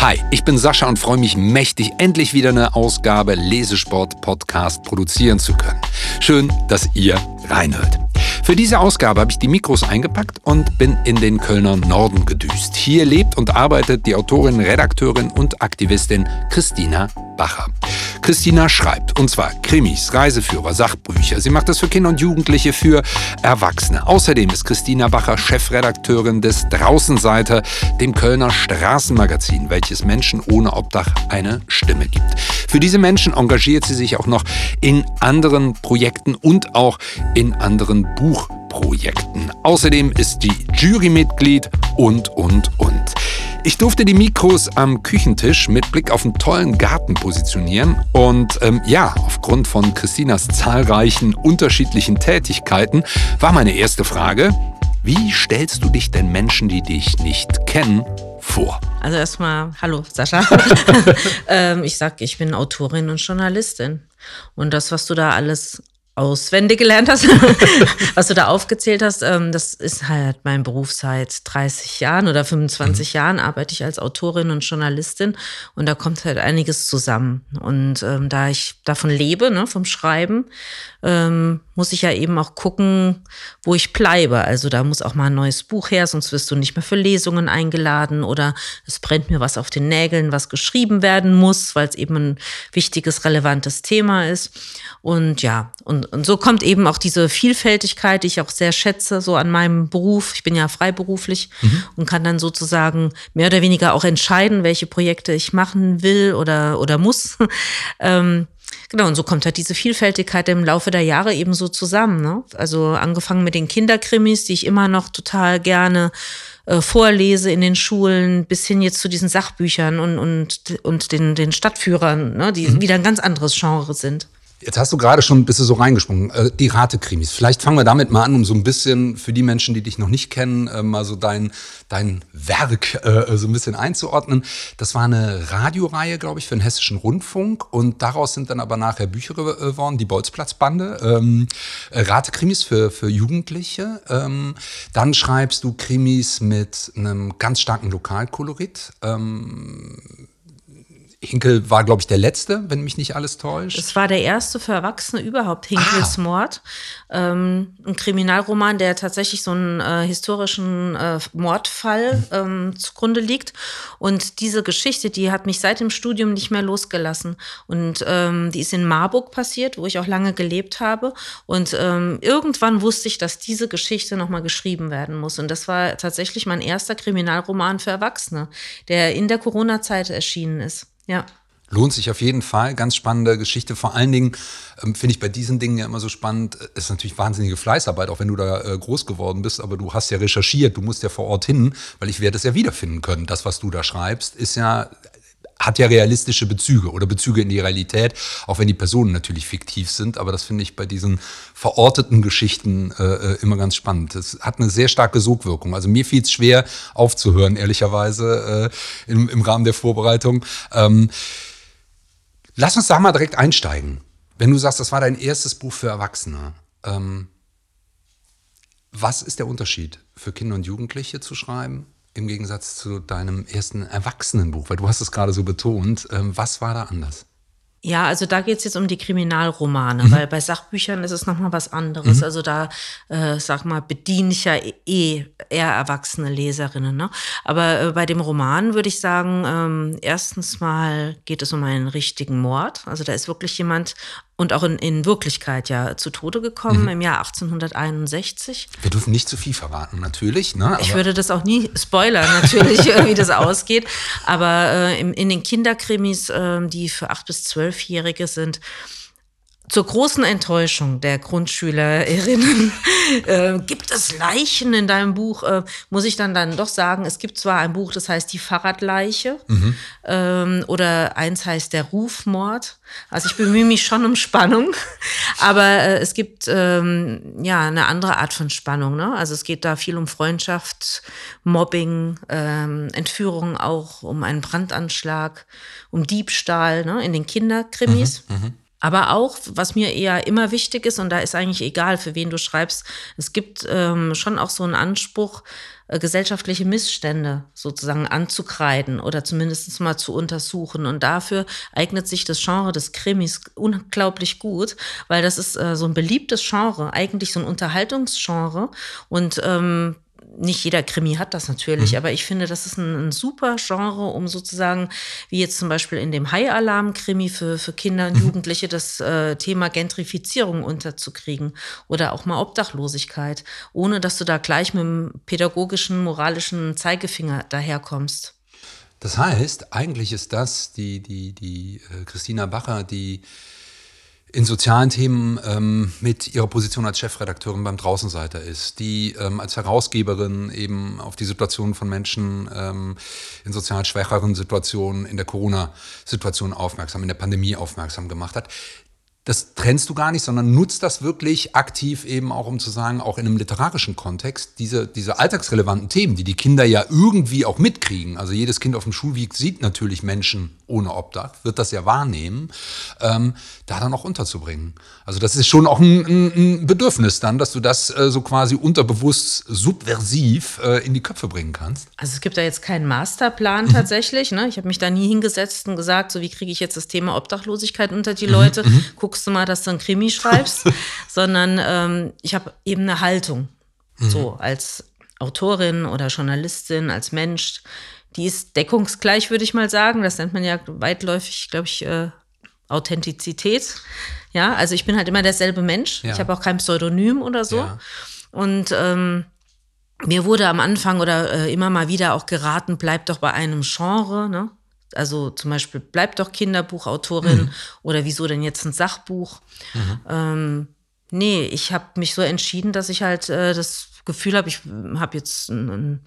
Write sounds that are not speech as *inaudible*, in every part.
Hi, ich bin Sascha und freue mich mächtig, endlich wieder eine Ausgabe Lesesport Podcast produzieren zu können. Schön, dass ihr reinhört. Für diese Ausgabe habe ich die Mikros eingepackt und bin in den Kölner Norden gedüst. Hier lebt und arbeitet die Autorin, Redakteurin und Aktivistin Christina Bacher. Christina schreibt, und zwar Krimis, Reiseführer, Sachbücher. Sie macht das für Kinder und Jugendliche, für Erwachsene. Außerdem ist Christina Bacher Chefredakteurin des Draußenseiter, dem Kölner Straßenmagazin, welches Menschen ohne Obdach eine Stimme gibt. Für diese Menschen engagiert sie sich auch noch in anderen Projekten und auch in anderen Buchprojekten. Außerdem ist sie Jurymitglied und, und, und. Ich durfte die Mikros am Küchentisch mit Blick auf einen tollen Garten positionieren und ähm, ja, aufgrund von Christinas zahlreichen unterschiedlichen Tätigkeiten war meine erste Frage, wie stellst du dich denn Menschen, die dich nicht kennen, vor? Also erstmal, hallo Sascha. *laughs* ähm, ich sag, ich bin Autorin und Journalistin. Und das, was du da alles auswendig gelernt hast, *laughs* was du da aufgezählt hast, ähm, das ist halt mein Beruf seit 30 Jahren oder 25 mhm. Jahren arbeite ich als Autorin und Journalistin und da kommt halt einiges zusammen. Und ähm, da ich davon lebe, ne, vom Schreiben, ähm, muss ich ja eben auch gucken, wo ich bleibe. Also da muss auch mal ein neues Buch her, sonst wirst du nicht mehr für Lesungen eingeladen oder es brennt mir was auf den Nägeln, was geschrieben werden muss, weil es eben ein wichtiges, relevantes Thema ist. Und ja, und, und so kommt eben auch diese Vielfältigkeit, die ich auch sehr schätze, so an meinem Beruf. Ich bin ja freiberuflich mhm. und kann dann sozusagen mehr oder weniger auch entscheiden, welche Projekte ich machen will oder, oder muss. *laughs* ähm, Genau, und so kommt halt diese Vielfältigkeit im Laufe der Jahre eben so zusammen. Ne? Also angefangen mit den Kinderkrimis, die ich immer noch total gerne äh, vorlese in den Schulen, bis hin jetzt zu diesen Sachbüchern und, und, und den, den Stadtführern, ne? die mhm. wieder ein ganz anderes Genre sind. Jetzt hast du gerade schon ein bisschen so reingesprungen, äh, die Ratekrimis. Vielleicht fangen wir damit mal an, um so ein bisschen für die Menschen, die dich noch nicht kennen, äh, mal so dein, dein Werk äh, so ein bisschen einzuordnen. Das war eine Radioreihe, glaube ich, für den Hessischen Rundfunk und daraus sind dann aber nachher Bücher geworden, die Bolzplatzbande, ähm, Ratekrimis für, für Jugendliche. Ähm, dann schreibst du Krimis mit einem ganz starken Lokalkolorit. Ähm, Hinkel war, glaube ich, der letzte, wenn mich nicht alles täuscht. Es war der erste für Erwachsene überhaupt, Hinkels ah. Mord. Ähm, ein Kriminalroman, der tatsächlich so einen äh, historischen äh, Mordfall ähm, zugrunde liegt. Und diese Geschichte, die hat mich seit dem Studium nicht mehr losgelassen. Und ähm, die ist in Marburg passiert, wo ich auch lange gelebt habe. Und ähm, irgendwann wusste ich, dass diese Geschichte nochmal geschrieben werden muss. Und das war tatsächlich mein erster Kriminalroman für Erwachsene, der in der Corona-Zeit erschienen ist. Ja. Lohnt sich auf jeden Fall. Ganz spannende Geschichte. Vor allen Dingen ähm, finde ich bei diesen Dingen ja immer so spannend. Ist natürlich wahnsinnige Fleißarbeit, auch wenn du da äh, groß geworden bist. Aber du hast ja recherchiert. Du musst ja vor Ort hin, weil ich werde es ja wiederfinden können. Das, was du da schreibst, ist ja hat ja realistische Bezüge oder Bezüge in die Realität, auch wenn die Personen natürlich fiktiv sind. Aber das finde ich bei diesen verorteten Geschichten äh, äh immer ganz spannend. Es hat eine sehr starke Sogwirkung. Also mir fiel es schwer aufzuhören, ehrlicherweise, äh, im, im Rahmen der Vorbereitung. Ähm, lass uns da mal direkt einsteigen. Wenn du sagst, das war dein erstes Buch für Erwachsene. Ähm, was ist der Unterschied für Kinder und Jugendliche zu schreiben im Gegensatz zu deinem ersten Erwachsenenbuch? Weil du hast es gerade so betont. Ähm, was war da anders? Ja, also da geht es jetzt um die Kriminalromane, mhm. weil bei Sachbüchern ist es nochmal was anderes. Mhm. Also da, äh, sag mal, bediene ich ja eh eher erwachsene Leserinnen. Ne? Aber äh, bei dem Roman würde ich sagen, ähm, erstens mal geht es um einen richtigen Mord. Also da ist wirklich jemand und auch in, in Wirklichkeit ja zu Tode gekommen mhm. im Jahr 1861. Wir dürfen nicht zu viel verraten, natürlich. Ne? ich würde das auch nie spoilern, natürlich, *laughs* wie das ausgeht. Aber äh, in, in den Kinderkrimis, äh, die für acht bis zwölfjährige sind, zur großen Enttäuschung der Grundschülerinnen *laughs* äh, gibt es Leichen in deinem Buch. Äh, muss ich dann dann doch sagen, es gibt zwar ein Buch, das heißt die Fahrradleiche mhm. ähm, oder eins heißt der Rufmord. Also ich bemühe mich schon um Spannung, *laughs* aber äh, es gibt ähm, ja eine andere Art von Spannung. Ne? Also es geht da viel um Freundschaft, Mobbing, ähm, Entführung auch, um einen Brandanschlag, um Diebstahl ne? in den Kinderkrimis. Mhm. Mhm. Aber auch, was mir eher immer wichtig ist, und da ist eigentlich egal, für wen du schreibst, es gibt ähm, schon auch so einen Anspruch, äh, gesellschaftliche Missstände sozusagen anzukreiden oder zumindest mal zu untersuchen. Und dafür eignet sich das Genre des Krimis unglaublich gut, weil das ist äh, so ein beliebtes Genre, eigentlich so ein Unterhaltungsgenre. Und ähm, nicht jeder Krimi hat das natürlich, mhm. aber ich finde, das ist ein, ein, super Genre, um sozusagen, wie jetzt zum Beispiel in dem High-Alarm-Krimi für, für Kinder und mhm. Jugendliche, das äh, Thema Gentrifizierung unterzukriegen oder auch mal Obdachlosigkeit, ohne dass du da gleich mit dem pädagogischen, moralischen Zeigefinger daherkommst. Das heißt, eigentlich ist das die, die, die äh, Christina Bacher, die in sozialen Themen ähm, mit ihrer Position als Chefredakteurin beim Draußenseiter ist, die ähm, als Herausgeberin eben auf die Situation von Menschen ähm, in sozial schwächeren Situationen, in der Corona-Situation aufmerksam, in der Pandemie aufmerksam gemacht hat, das trennst du gar nicht, sondern nutzt das wirklich aktiv eben auch, um zu sagen, auch in einem literarischen Kontext, diese, diese alltagsrelevanten Themen, die die Kinder ja irgendwie auch mitkriegen. Also jedes Kind auf dem Schulweg sieht natürlich Menschen ohne Obdach, wird das ja wahrnehmen, ähm, da dann auch unterzubringen. Also das ist schon auch ein, ein Bedürfnis dann, dass du das äh, so quasi unterbewusst subversiv äh, in die Köpfe bringen kannst. Also es gibt da jetzt keinen Masterplan mhm. tatsächlich. Ne? Ich habe mich da nie hingesetzt und gesagt, so wie kriege ich jetzt das Thema Obdachlosigkeit unter die Leute. Mhm. mhm. Guck guckst du mal, dass du ein Krimi schreibst, *laughs* sondern ähm, ich habe eben eine Haltung. Mhm. So, als Autorin oder Journalistin, als Mensch, die ist deckungsgleich, würde ich mal sagen. Das nennt man ja weitläufig, glaube ich, äh, Authentizität. Ja, also ich bin halt immer derselbe Mensch. Ja. Ich habe auch kein Pseudonym oder so. Ja. Und ähm, mir wurde am Anfang oder äh, immer mal wieder auch geraten, bleib doch bei einem Genre. Ne? Also zum Beispiel, bleib doch Kinderbuchautorin mhm. oder wieso denn jetzt ein Sachbuch? Mhm. Ähm, nee, ich habe mich so entschieden, dass ich halt äh, das Gefühl habe, ich habe jetzt ein, ein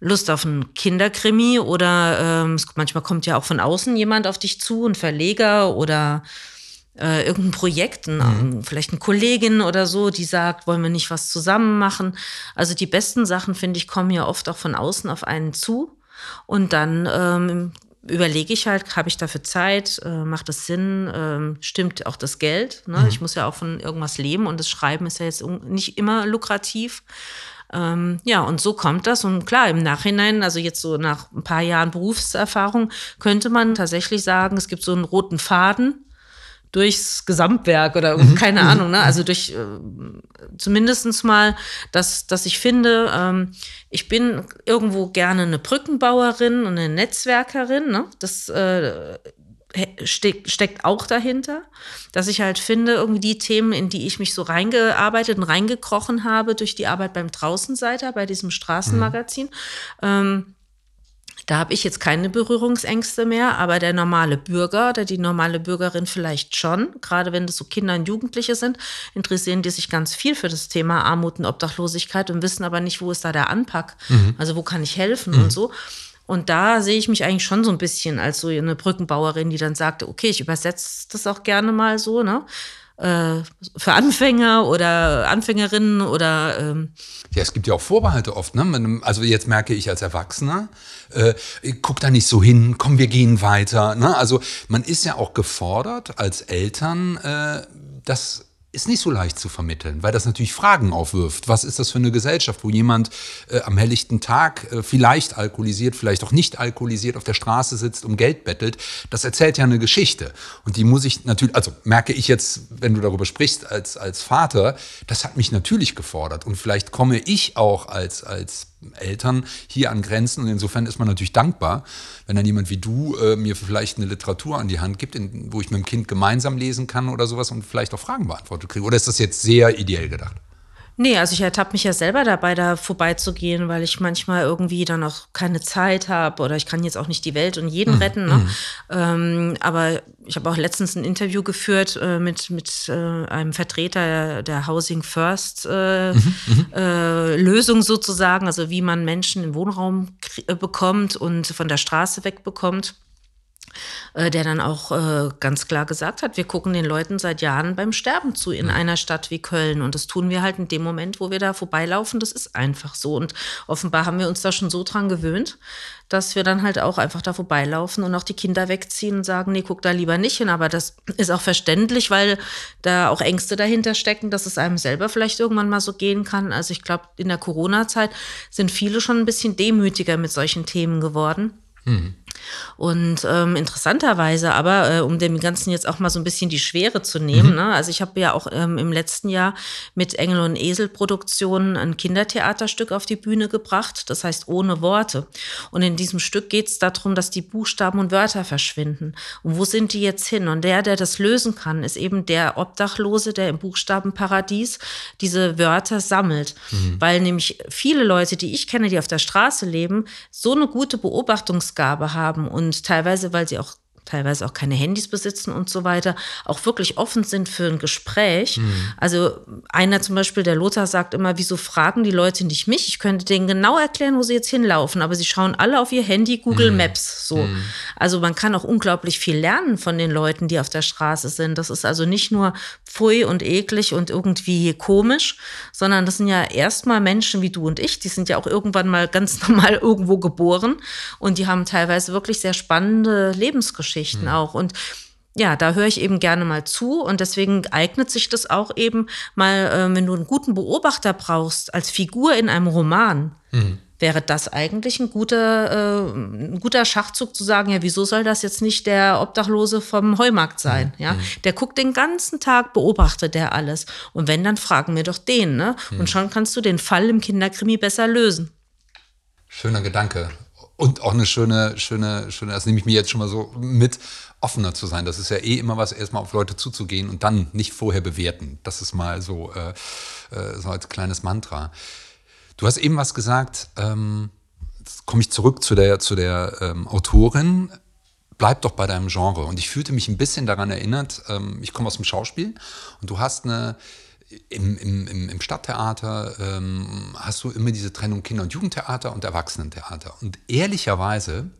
Lust auf ein Kinderkrimi oder ähm, manchmal kommt ja auch von außen jemand auf dich zu, ein Verleger oder äh, irgendein Projekt, ein, mhm. vielleicht eine Kollegin oder so, die sagt, wollen wir nicht was zusammen machen. Also die besten Sachen, finde ich, kommen ja oft auch von außen auf einen zu. Und dann ähm, überlege ich halt, habe ich dafür Zeit, äh, macht das Sinn, äh, stimmt auch das Geld. Ne? Mhm. Ich muss ja auch von irgendwas leben und das Schreiben ist ja jetzt nicht immer lukrativ. Ähm, ja, und so kommt das. Und klar, im Nachhinein, also jetzt so nach ein paar Jahren Berufserfahrung, könnte man tatsächlich sagen, es gibt so einen roten Faden durchs Gesamtwerk oder mhm. keine mhm. Ahnung, ne? Also durch äh, zumindestens mal, dass, dass ich finde, ähm, ich bin irgendwo gerne eine Brückenbauerin und eine Netzwerkerin, ne? Das äh, steckt, steckt auch dahinter, dass ich halt finde, irgendwie die Themen, in die ich mich so reingearbeitet und reingekrochen habe durch die Arbeit beim Draußenseiter, bei diesem Straßenmagazin, mhm. ähm, da habe ich jetzt keine Berührungsängste mehr, aber der normale Bürger oder die normale Bürgerin vielleicht schon. Gerade wenn das so Kinder und Jugendliche sind, interessieren die sich ganz viel für das Thema Armut und Obdachlosigkeit und wissen aber nicht, wo ist da der Anpack. Mhm. Also wo kann ich helfen mhm. und so. Und da sehe ich mich eigentlich schon so ein bisschen als so eine Brückenbauerin, die dann sagt, okay, ich übersetze das auch gerne mal so, ne? Äh, für Anfänger oder Anfängerinnen oder ähm ja, es gibt ja auch Vorbehalte oft. Ne? Also jetzt merke ich als Erwachsener, äh, guck da nicht so hin, komm, wir gehen weiter. Ne? Also man ist ja auch gefordert als Eltern, äh, das ist nicht so leicht zu vermitteln, weil das natürlich Fragen aufwirft. Was ist das für eine Gesellschaft, wo jemand äh, am helllichten Tag äh, vielleicht alkoholisiert, vielleicht auch nicht alkoholisiert auf der Straße sitzt, um Geld bettelt? Das erzählt ja eine Geschichte. Und die muss ich natürlich, also merke ich jetzt, wenn du darüber sprichst, als, als Vater, das hat mich natürlich gefordert. Und vielleicht komme ich auch als, als Eltern hier an Grenzen. Und insofern ist man natürlich dankbar, wenn dann jemand wie du äh, mir vielleicht eine Literatur an die Hand gibt, in, wo ich mit dem Kind gemeinsam lesen kann oder sowas und vielleicht auch Fragen beantwortet kriege. Oder ist das jetzt sehr ideell gedacht? Nee, also ich ertappe mich ja selber dabei, da vorbeizugehen, weil ich manchmal irgendwie dann auch keine Zeit habe oder ich kann jetzt auch nicht die Welt und jeden mhm. retten. Ne? Mhm. Ähm, aber ich habe auch letztens ein Interview geführt äh, mit, mit äh, einem Vertreter der Housing First äh, mhm. mhm. Äh, Lösung sozusagen, also wie man Menschen im Wohnraum äh, bekommt und von der Straße wegbekommt. Äh, der dann auch äh, ganz klar gesagt hat, wir gucken den Leuten seit Jahren beim Sterben zu in einer Stadt wie Köln. Und das tun wir halt in dem Moment, wo wir da vorbeilaufen. Das ist einfach so. Und offenbar haben wir uns da schon so dran gewöhnt, dass wir dann halt auch einfach da vorbeilaufen und auch die Kinder wegziehen und sagen, nee, guck da lieber nicht hin. Aber das ist auch verständlich, weil da auch Ängste dahinter stecken, dass es einem selber vielleicht irgendwann mal so gehen kann. Also ich glaube, in der Corona-Zeit sind viele schon ein bisschen demütiger mit solchen Themen geworden. Mhm. Und ähm, interessanterweise aber, äh, um dem Ganzen jetzt auch mal so ein bisschen die Schwere zu nehmen, mhm. ne? also ich habe ja auch ähm, im letzten Jahr mit Engel und Esel Produktionen ein Kindertheaterstück auf die Bühne gebracht, das heißt ohne Worte. Und in diesem Stück geht es darum, dass die Buchstaben und Wörter verschwinden. Und wo sind die jetzt hin? Und der, der das lösen kann, ist eben der Obdachlose, der im Buchstabenparadies diese Wörter sammelt. Mhm. Weil nämlich viele Leute, die ich kenne, die auf der Straße leben, so eine gute Beobachtungsgabe haben, haben und teilweise, weil sie auch teilweise auch keine Handys besitzen und so weiter, auch wirklich offen sind für ein Gespräch. Mhm. Also einer zum Beispiel, der Lothar sagt immer, wieso fragen die Leute nicht mich? Ich könnte denen genau erklären, wo sie jetzt hinlaufen, aber sie schauen alle auf ihr Handy, Google mhm. Maps. So. Mhm. Also man kann auch unglaublich viel lernen von den Leuten, die auf der Straße sind. Das ist also nicht nur pfui und eklig und irgendwie komisch, sondern das sind ja erstmal Menschen wie du und ich, die sind ja auch irgendwann mal ganz *laughs* normal irgendwo geboren und die haben teilweise wirklich sehr spannende Lebensgeschichten. Geschichten mhm. auch. Und ja, da höre ich eben gerne mal zu und deswegen eignet sich das auch eben mal, äh, wenn du einen guten Beobachter brauchst als Figur in einem Roman. Mhm. Wäre das eigentlich ein guter, äh, ein guter Schachzug zu sagen, ja, wieso soll das jetzt nicht der Obdachlose vom Heumarkt sein? Mhm. Ja, mhm. der guckt den ganzen Tag, beobachtet der alles. Und wenn, dann fragen wir doch den, ne? Und schon kannst du den Fall im Kinderkrimi besser lösen. Schöner Gedanke. Und auch eine schöne, schöne, schöne, das nehme ich mir jetzt schon mal so mit, offener zu sein. Das ist ja eh immer was, erstmal auf Leute zuzugehen und dann nicht vorher bewerten. Das ist mal so, äh, äh, so als kleines Mantra. Du hast eben was gesagt, ähm, jetzt komme ich zurück zu der, zu der ähm, Autorin. Bleib doch bei deinem Genre. Und ich fühlte mich ein bisschen daran erinnert, ähm, ich komme aus dem Schauspiel und du hast eine im, im, im Stadttheater ähm, hast du immer diese Trennung Kinder- und Jugendtheater und Erwachsenentheater. Und ehrlicherweise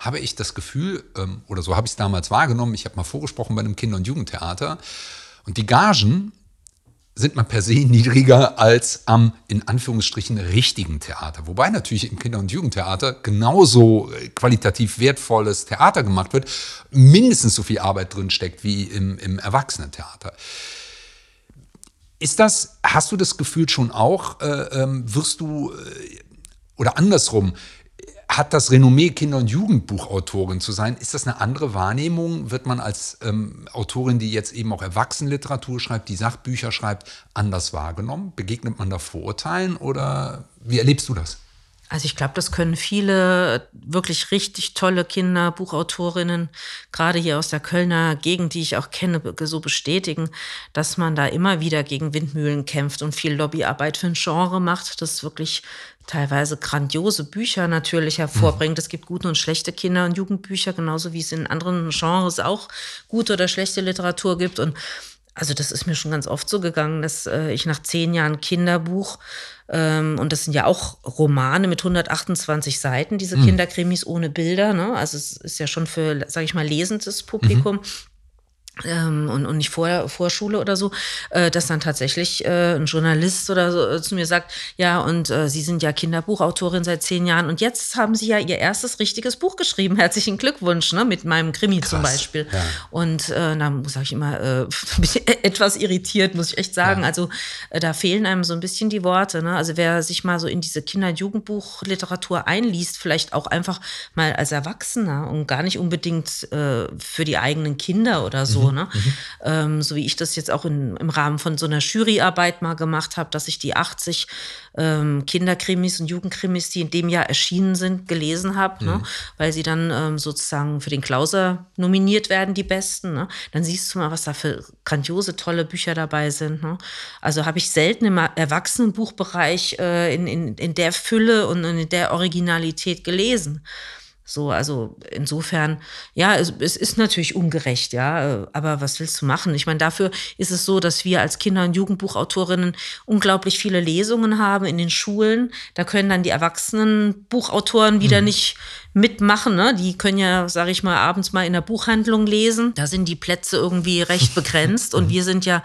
habe ich das Gefühl, ähm, oder so habe ich es damals wahrgenommen, ich habe mal vorgesprochen bei einem Kinder- und Jugendtheater, und die Gagen sind mal per se *laughs* niedriger als am in Anführungsstrichen richtigen Theater. Wobei natürlich im Kinder- und Jugendtheater genauso qualitativ wertvolles Theater gemacht wird, mindestens so viel Arbeit drin steckt wie im, im Erwachsenentheater. Ist das, hast du das Gefühl schon auch, äh, ähm, wirst du, äh, oder andersrum, hat das Renommee Kinder- und Jugendbuchautorin zu sein, ist das eine andere Wahrnehmung? Wird man als ähm, Autorin, die jetzt eben auch Erwachsenenliteratur schreibt, die Sachbücher schreibt, anders wahrgenommen? Begegnet man da Vorurteilen oder wie erlebst du das? Also ich glaube, das können viele wirklich richtig tolle Kinderbuchautorinnen, gerade hier aus der Kölner Gegend, die ich auch kenne, so bestätigen, dass man da immer wieder gegen Windmühlen kämpft und viel Lobbyarbeit für ein Genre macht, das wirklich teilweise grandiose Bücher natürlich hervorbringt. Es gibt gute und schlechte Kinder- und Jugendbücher, genauso wie es in anderen Genres auch gute oder schlechte Literatur gibt. Und also das ist mir schon ganz oft so gegangen, dass äh, ich nach zehn Jahren Kinderbuch und das sind ja auch Romane mit 128 Seiten, diese mhm. Kinderkrimis ohne Bilder. Ne? Also es ist ja schon für, sage ich mal, lesendes Publikum. Mhm ähm, und, und nicht vor Vorschule oder so, äh, dass dann tatsächlich äh, ein Journalist oder so äh, zu mir sagt, ja, und äh, Sie sind ja Kinderbuchautorin seit zehn Jahren und jetzt haben Sie ja Ihr erstes richtiges Buch geschrieben. *laughs* Herzlichen Glückwunsch, ne, mit meinem Krimi Krass, zum Beispiel. Ja. Und äh, da sage ich immer, äh, *laughs* bin ich etwas irritiert, muss ich echt sagen. Ja. Also da fehlen einem so ein bisschen die Worte. Ne? Also wer sich mal so in diese Kinder- und Jugendbuchliteratur einliest, vielleicht auch einfach mal als Erwachsener und gar nicht unbedingt für die eigenen Kinder oder so. Mhm Ne? Mhm. Ähm, so wie ich das jetzt auch in, im Rahmen von so einer Juryarbeit mal gemacht habe, dass ich die 80 ähm, Kinderkrimis und Jugendkrimis, die in dem Jahr erschienen sind, gelesen habe, ne? mhm. ne? weil sie dann ähm, sozusagen für den Klauser nominiert werden, die besten. Ne? Dann siehst du mal, was da für grandiose, tolle Bücher dabei sind. Ne? Also habe ich selten im Erwachsenenbuchbereich äh, in, in, in der Fülle und in der Originalität gelesen. So, also insofern, ja, es, es, ist natürlich ungerecht, ja, aber was willst du machen? Ich meine, dafür ist es so, dass wir als Kinder- und Jugendbuchautorinnen unglaublich viele Lesungen haben in den Schulen. Da können dann die erwachsenen Buchautoren wieder mhm. nicht mitmachen. Ne? Die können ja, sage ich mal, abends mal in der Buchhandlung lesen. Da sind die Plätze irgendwie recht begrenzt *laughs* und wir sind ja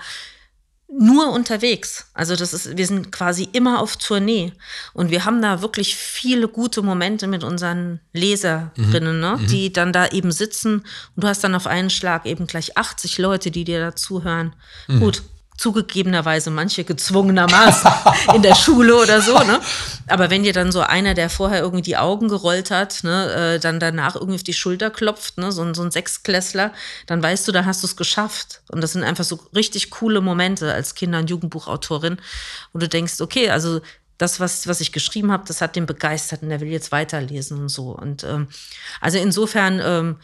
nur unterwegs. Also das ist, wir sind quasi immer auf Tournee und wir haben da wirklich viele gute Momente mit unseren Leserinnen, ne, mhm. die dann da eben sitzen und du hast dann auf einen Schlag eben gleich 80 Leute, die dir da zuhören. Mhm. Gut, zugegebenerweise manche gezwungenermaßen *laughs* in der Schule oder so, ne? Aber wenn dir dann so einer, der vorher irgendwie die Augen gerollt hat, ne, äh, dann danach irgendwie auf die Schulter klopft, ne, so, so ein Sechsklässler, dann weißt du, da hast du es geschafft. Und das sind einfach so richtig coole Momente als Kinder- und Jugendbuchautorin. Und du denkst, okay, also das, was, was ich geschrieben habe, das hat den begeistert und der will jetzt weiterlesen und so. Und ähm, also insofern ähm,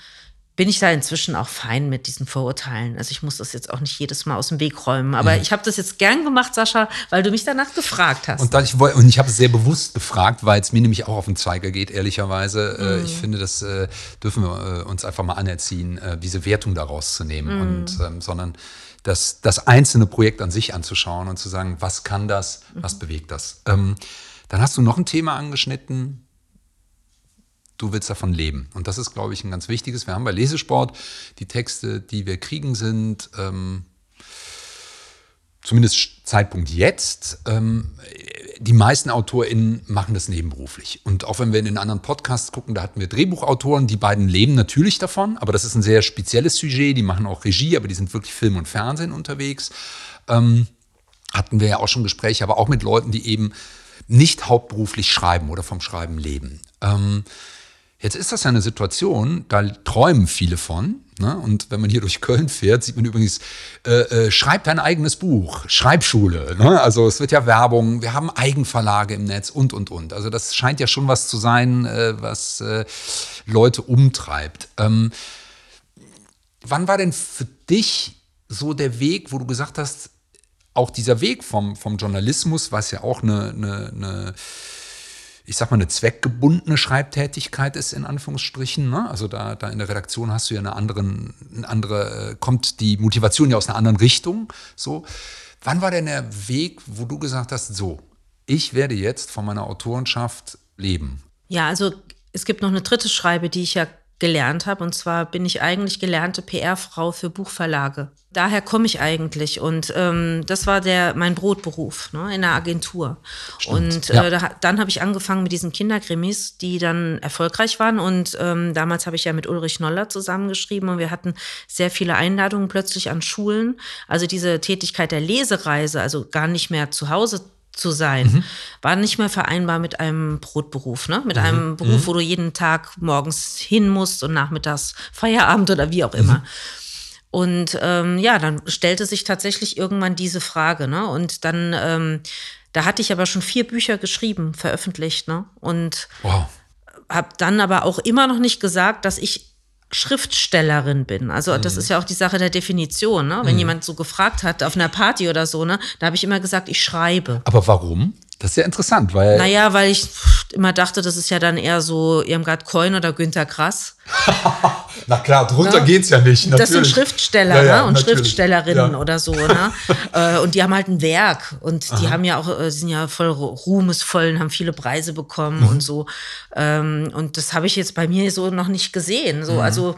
bin ich da inzwischen auch fein mit diesen Vorurteilen. Also ich muss das jetzt auch nicht jedes Mal aus dem Weg räumen. Aber mhm. ich habe das jetzt gern gemacht, Sascha, weil du mich danach gefragt hast. Und, dann, ich, und ich habe es sehr bewusst gefragt, weil es mir nämlich auch auf den Zeiger geht, ehrlicherweise. Äh, mhm. Ich finde, das äh, dürfen wir äh, uns einfach mal anerziehen, diese Wertung daraus zu nehmen. Mhm. Und, ähm, sondern das, das einzelne Projekt an sich anzuschauen und zu sagen, was kann das, was mhm. bewegt das. Ähm, dann hast du noch ein Thema angeschnitten, du willst davon leben. Und das ist, glaube ich, ein ganz wichtiges. Wir haben bei Lesesport die Texte, die wir kriegen, sind ähm, zumindest Zeitpunkt jetzt. Ähm, die meisten AutorInnen machen das nebenberuflich. Und auch wenn wir in den anderen Podcasts gucken, da hatten wir Drehbuchautoren, die beiden leben natürlich davon, aber das ist ein sehr spezielles Sujet. Die machen auch Regie, aber die sind wirklich Film und Fernsehen unterwegs. Ähm, hatten wir ja auch schon Gespräche, aber auch mit Leuten, die eben nicht hauptberuflich schreiben oder vom Schreiben leben. Ähm, Jetzt ist das ja eine Situation, da träumen viele von. Ne? Und wenn man hier durch Köln fährt, sieht man übrigens, äh, äh, schreib dein eigenes Buch, Schreibschule. Ne? Also es wird ja Werbung, wir haben Eigenverlage im Netz und, und, und. Also das scheint ja schon was zu sein, äh, was äh, Leute umtreibt. Ähm, wann war denn für dich so der Weg, wo du gesagt hast, auch dieser Weg vom, vom Journalismus, was ja auch eine, eine, eine ich sag mal, eine zweckgebundene Schreibtätigkeit ist, in Anführungsstrichen. Ne? Also da, da in der Redaktion hast du ja eine, anderen, eine andere, äh, kommt die Motivation ja aus einer anderen Richtung. So. Wann war denn der Weg, wo du gesagt hast, so, ich werde jetzt von meiner Autorenschaft leben? Ja, also es gibt noch eine dritte Schreibe, die ich ja gelernt habe. Und zwar bin ich eigentlich gelernte PR-Frau für Buchverlage. Daher komme ich eigentlich. Und ähm, das war der mein Brotberuf ne, in der Agentur. Stimmt. Und äh, da, dann habe ich angefangen mit diesen Kinderkrimis, die dann erfolgreich waren. Und ähm, damals habe ich ja mit Ulrich Noller zusammengeschrieben und wir hatten sehr viele Einladungen plötzlich an Schulen. Also diese Tätigkeit der Lesereise, also gar nicht mehr zu Hause zu sein, mhm. war nicht mehr vereinbar mit einem Brotberuf, ne? mit mhm. einem Beruf, mhm. wo du jeden Tag morgens hin musst und nachmittags Feierabend oder wie auch immer. Mhm. Und ähm, ja, dann stellte sich tatsächlich irgendwann diese Frage, ne? Und dann, ähm, da hatte ich aber schon vier Bücher geschrieben, veröffentlicht, ne? Und wow. habe dann aber auch immer noch nicht gesagt, dass ich Schriftstellerin bin. Also das mhm. ist ja auch die Sache der Definition. Ne? Wenn mhm. jemand so gefragt hat auf einer Party oder so, ne, da habe ich immer gesagt, ich schreibe. Aber warum? Das ist ja interessant, weil. Naja, weil ich immer dachte, das ist ja dann eher so Irmgard Coin oder Günter Grass. *laughs* Na klar, drunter ja. geht's ja nicht. Natürlich. Das sind Schriftsteller ja, ja, ne? und natürlich. Schriftstellerinnen oder so. Ne? *laughs* Äh, und die haben halt ein Werk und die Aha. haben ja auch, äh, sind ja voll ruhmesvoll und haben viele Preise bekommen mhm. und so. Ähm, und das habe ich jetzt bei mir so noch nicht gesehen. So, mhm. also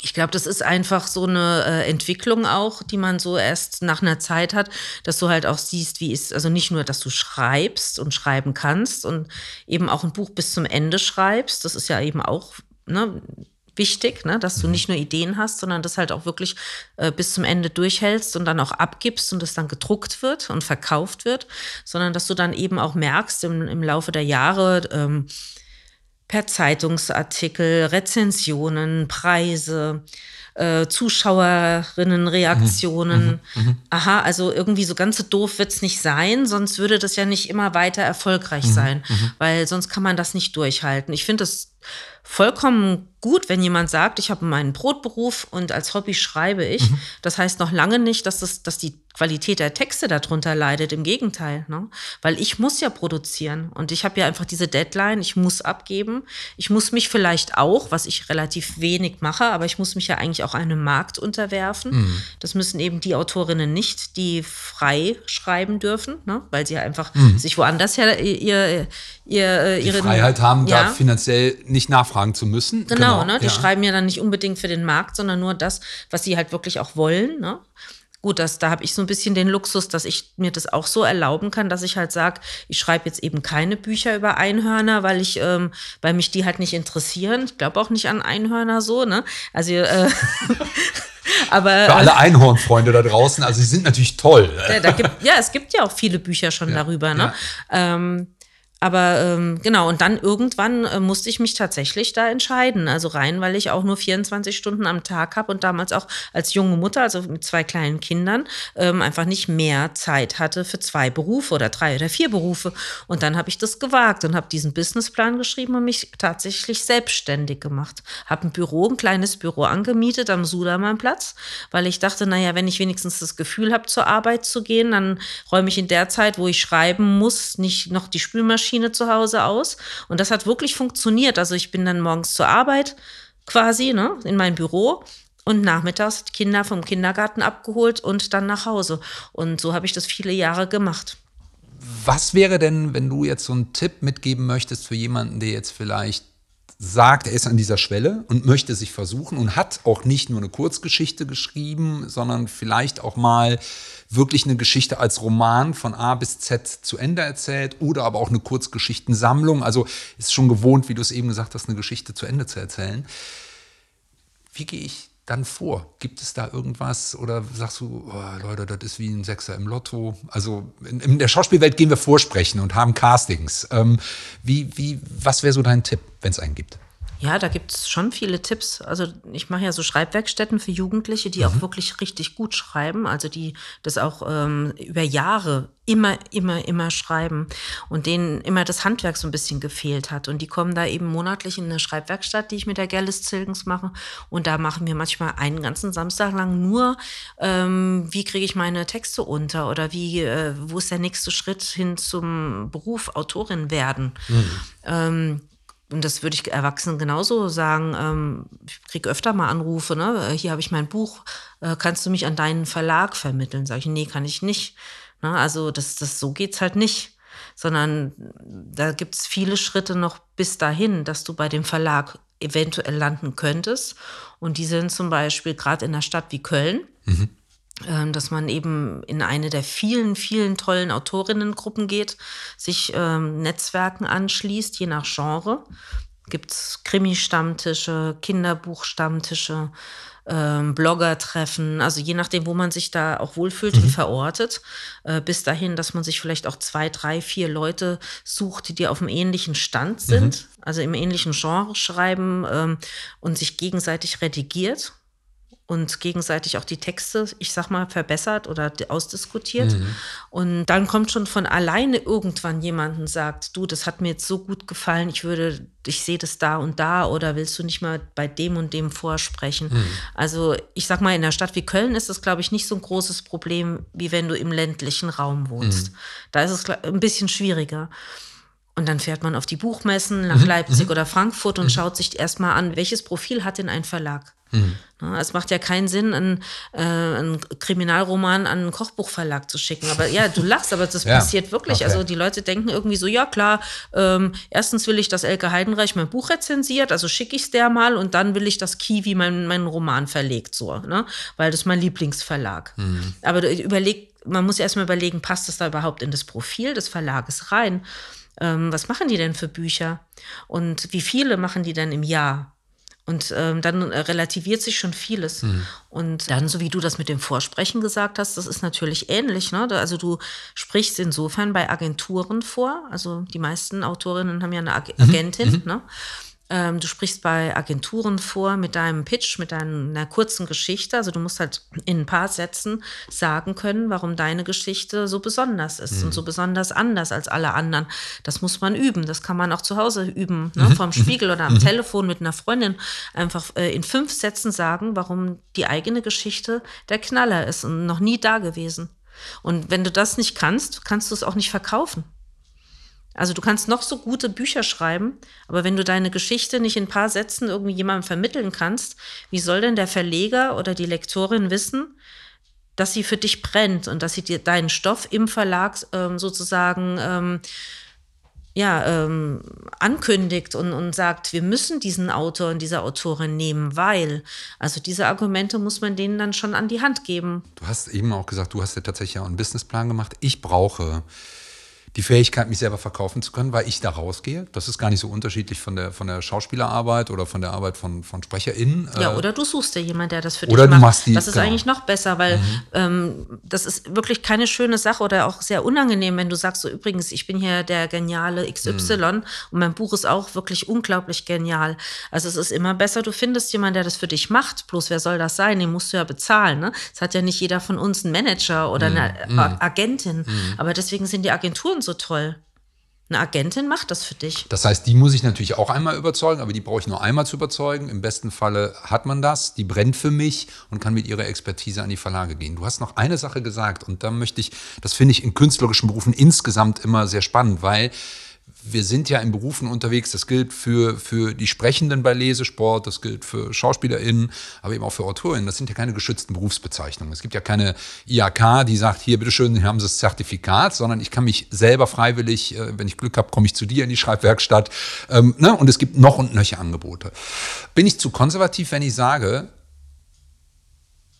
ich glaube, das ist einfach so eine äh, Entwicklung auch, die man so erst nach einer Zeit hat, dass du halt auch siehst, wie ist, also nicht nur, dass du schreibst und schreiben kannst und eben auch ein Buch bis zum Ende schreibst. Das ist ja eben auch ne, wichtig, ne, dass du mhm. nicht nur Ideen hast, sondern das halt auch wirklich äh, bis zum Ende durchhältst und dann auch abgibst und das dann gedruckt wird und verkauft wird, sondern dass du dann eben auch merkst im, im Laufe der Jahre, ähm, per Zeitungsartikel, Rezensionen, Preise, äh, Zuschauerinnenreaktionen. Mhm, mhm, mhm, Aha, also irgendwie so ganz so doof wird es nicht sein, sonst würde das ja nicht immer weiter erfolgreich mhm, sein, mhm. weil sonst kann man das nicht durchhalten. Ich finde es vollkommen gut, wenn jemand sagt, ich habe meinen Brotberuf und als Hobby schreibe ich. Mhm. Das heißt noch lange nicht, dass, das, dass die Qualität der Texte darunter leidet. Im Gegenteil, ne? weil ich muss ja produzieren und ich habe ja einfach diese Deadline. Ich muss abgeben. Ich muss mich vielleicht auch, was ich relativ wenig mache, aber ich muss mich ja eigentlich auch einem Markt unterwerfen. Mhm. Das müssen eben die Autorinnen nicht, die frei schreiben dürfen, ne? weil sie ja einfach mhm. sich woanders her ihr, ihr, die ihre Freiheit haben, ja. da finanziell nicht nachfragen zu müssen. Genau, genau. Ne? die ja. schreiben ja dann nicht unbedingt für den Markt, sondern nur das, was sie halt wirklich auch wollen. Ne? Gut, das, da habe ich so ein bisschen den Luxus, dass ich mir das auch so erlauben kann, dass ich halt sage, ich schreibe jetzt eben keine Bücher über Einhörner, weil ich, ähm, weil mich die halt nicht interessieren. Ich glaube auch nicht an Einhörner so, ne? Also äh, *laughs* Aber, Für alle Einhornfreunde da draußen, also sie sind natürlich toll. Ja, gibt, ja es gibt ja auch viele Bücher schon ja, darüber. Ne? Ja. Ähm, aber ähm, genau, und dann irgendwann äh, musste ich mich tatsächlich da entscheiden. Also rein, weil ich auch nur 24 Stunden am Tag habe und damals auch als junge Mutter, also mit zwei kleinen Kindern, ähm, einfach nicht mehr Zeit hatte für zwei Berufe oder drei oder vier Berufe. Und dann habe ich das gewagt und habe diesen Businessplan geschrieben und mich tatsächlich selbstständig gemacht. Habe ein Büro, ein kleines Büro angemietet am Sudermannplatz, weil ich dachte, naja, wenn ich wenigstens das Gefühl habe, zur Arbeit zu gehen, dann räume ich in der Zeit, wo ich schreiben muss, nicht noch die Spülmaschine Spülmaschine zu Hause aus. Und das hat wirklich funktioniert. Also ich bin dann morgens zur Arbeit quasi, ne, in mein Büro und nachmittags die Kinder vom Kindergarten abgeholt und dann nach Hause. Und so habe ich das viele Jahre gemacht. Was wäre denn, wenn du jetzt so einen Tipp mitgeben möchtest für jemanden, der jetzt vielleicht sagt, er ist an dieser Schwelle und möchte sich versuchen und hat auch nicht nur eine Kurzgeschichte geschrieben, sondern vielleicht auch mal wirklich eine Geschichte als Roman von A bis Z zu Ende erzählt oder aber auch eine Kurzgeschichtensammlung. Also ist schon gewohnt, wie du es eben gesagt hast, eine Geschichte zu Ende zu erzählen. Wie gehe ich dann vor? Gibt es da irgendwas oder sagst du, oh, Leute, das ist wie ein Sechser im Lotto? Also in, in der Schauspielwelt gehen wir vorsprechen und haben Castings. Ähm, wie, wie, was wäre so dein Tipp, wenn es einen gibt? Ja, da gibt es schon viele Tipps. Also ich mache ja so Schreibwerkstätten für Jugendliche, die mhm. auch wirklich richtig gut schreiben, also die das auch ähm, über Jahre immer, immer, immer schreiben und denen immer das Handwerk so ein bisschen gefehlt hat. Und die kommen da eben monatlich in eine Schreibwerkstatt, die ich mit der Gerlis Zilgens mache. Und da machen wir manchmal einen ganzen Samstag lang nur, ähm, wie kriege ich meine Texte unter oder wie, äh, wo ist der nächste Schritt hin zum Beruf Autorin werden. Mhm. Ähm, und das würde ich Erwachsenen genauso sagen. Ähm, ich kriege öfter mal Anrufe, ne? Hier habe ich mein Buch, äh, kannst du mich an deinen Verlag vermitteln? Sage ich, nee, kann ich nicht. Ne? Also das, das, so geht's halt nicht. Sondern da gibt es viele Schritte noch bis dahin, dass du bei dem Verlag eventuell landen könntest. Und die sind zum Beispiel gerade in einer Stadt wie Köln. Mhm dass man eben in eine der vielen, vielen tollen Autorinnengruppen geht, sich ähm, Netzwerken anschließt, je nach Genre. Gibt es Krimi-Stammtische, Kinderbuch-Stammtische, ähm, Blogger-Treffen, also je nachdem, wo man sich da auch wohlfühlt mhm. und verortet, äh, bis dahin, dass man sich vielleicht auch zwei, drei, vier Leute sucht, die auf einem ähnlichen Stand sind, mhm. also im ähnlichen Genre schreiben ähm, und sich gegenseitig redigiert und gegenseitig auch die Texte, ich sag mal, verbessert oder ausdiskutiert. Mhm. Und dann kommt schon von alleine irgendwann jemand und sagt, du, das hat mir jetzt so gut gefallen, ich würde, ich sehe das da und da oder willst du nicht mal bei dem und dem vorsprechen? Mhm. Also ich sag mal, in einer Stadt wie Köln ist das, glaube ich, nicht so ein großes Problem, wie wenn du im ländlichen Raum wohnst. Mhm. Da ist es ein bisschen schwieriger. Und dann fährt man auf die Buchmessen nach mhm. Leipzig mhm. oder Frankfurt und mhm. schaut sich erstmal an, welches Profil hat denn ein Verlag? Mhm. Es macht ja keinen Sinn, einen, äh, einen, Kriminalroman an einen Kochbuchverlag zu schicken. Aber ja, du lachst, aber das *laughs* ja, passiert wirklich. Okay. Also die Leute denken irgendwie so, ja klar, ähm, erstens will ich, dass Elke Heidenreich mein Buch rezensiert, also schicke ich es der mal und dann will ich, dass Kiwi meinen mein Roman verlegt, so, ne? Weil das ist mein Lieblingsverlag. Mhm. Aber überleg, man muss erstmal überlegen, passt das da überhaupt in das Profil des Verlages rein? Ähm, was machen die denn für Bücher? Und wie viele machen die denn im Jahr? Und ähm, dann äh, relativiert sich schon vieles. Mhm. Und dann, so wie du das mit dem Vorsprechen gesagt hast, das ist natürlich ähnlich. Ne? Also du sprichst insofern bei Agenturen vor. Also die meisten Autorinnen haben ja eine Ag mhm. Agentin. Mhm. Ne? Ähm, du sprichst bei Agenturen vor mit deinem Pitch, mit deiner kurzen Geschichte. Also du musst halt in ein paar Sätzen sagen können, warum deine Geschichte so besonders ist mhm. und so besonders anders als alle anderen. Das muss man üben. Das kann man auch zu Hause üben, ne? Mhm. vom Spiegel oder am mhm. Telefon mit einer Freundin. Einfach äh, in fünf Sätzen sagen, warum die eigene Geschichte der Knaller ist und noch nie da gewesen. Und wenn du das nicht kannst, kannst du es auch nicht verkaufen. Also du kannst noch so gute Bücher schreiben, aber wenn du deine Geschichte nicht in ein paar Sätzen irgendwie jemandem vermitteln kannst, wie soll denn der Verleger oder die Lektorin wissen, dass sie für dich brennt und dass sie dir deinen Stoff im Verlag ähm, sozusagen ähm, ja, ähm, ankündigt und, und sagt, wir müssen diesen Autor und diese Autorin nehmen, weil, also diese Argumente muss man denen dann schon an die Hand geben. Du hast eben auch gesagt, du hast ja tatsächlich auch einen Businessplan gemacht. Ich brauche die Fähigkeit, mich selber verkaufen zu können, weil ich da rausgehe. Das ist gar nicht so unterschiedlich von der, von der Schauspielerarbeit oder von der Arbeit von, von SprecherInnen. Ja, äh, oder du suchst dir jemanden, der das für oder dich macht. Du machst die, das ist genau. eigentlich noch besser, weil mhm. ähm, das ist wirklich keine schöne Sache oder auch sehr unangenehm, wenn du sagst, so übrigens, ich bin hier der geniale XY mhm. und mein Buch ist auch wirklich unglaublich genial. Also es ist immer besser, du findest jemanden, der das für dich macht. Bloß wer soll das sein? Den musst du ja bezahlen. Ne? Es hat ja nicht jeder von uns einen Manager oder mhm. eine Agentin. Mhm. Aber deswegen sind die Agenturen so toll. Eine Agentin macht das für dich. Das heißt, die muss ich natürlich auch einmal überzeugen, aber die brauche ich nur einmal zu überzeugen. Im besten Falle hat man das, die brennt für mich und kann mit ihrer Expertise an die Verlage gehen. Du hast noch eine Sache gesagt und da möchte ich, das finde ich in künstlerischen Berufen insgesamt immer sehr spannend, weil wir sind ja in Berufen unterwegs, das gilt für, für die Sprechenden bei Lesesport, das gilt für SchauspielerInnen, aber eben auch für AutorInnen. Das sind ja keine geschützten Berufsbezeichnungen. Es gibt ja keine IAK, die sagt, hier, bitteschön, hier haben Sie das Zertifikat, sondern ich kann mich selber freiwillig, äh, wenn ich Glück habe, komme ich zu dir in die Schreibwerkstatt. Ähm, ne? Und es gibt noch und nöcher Angebote. Bin ich zu konservativ, wenn ich sage,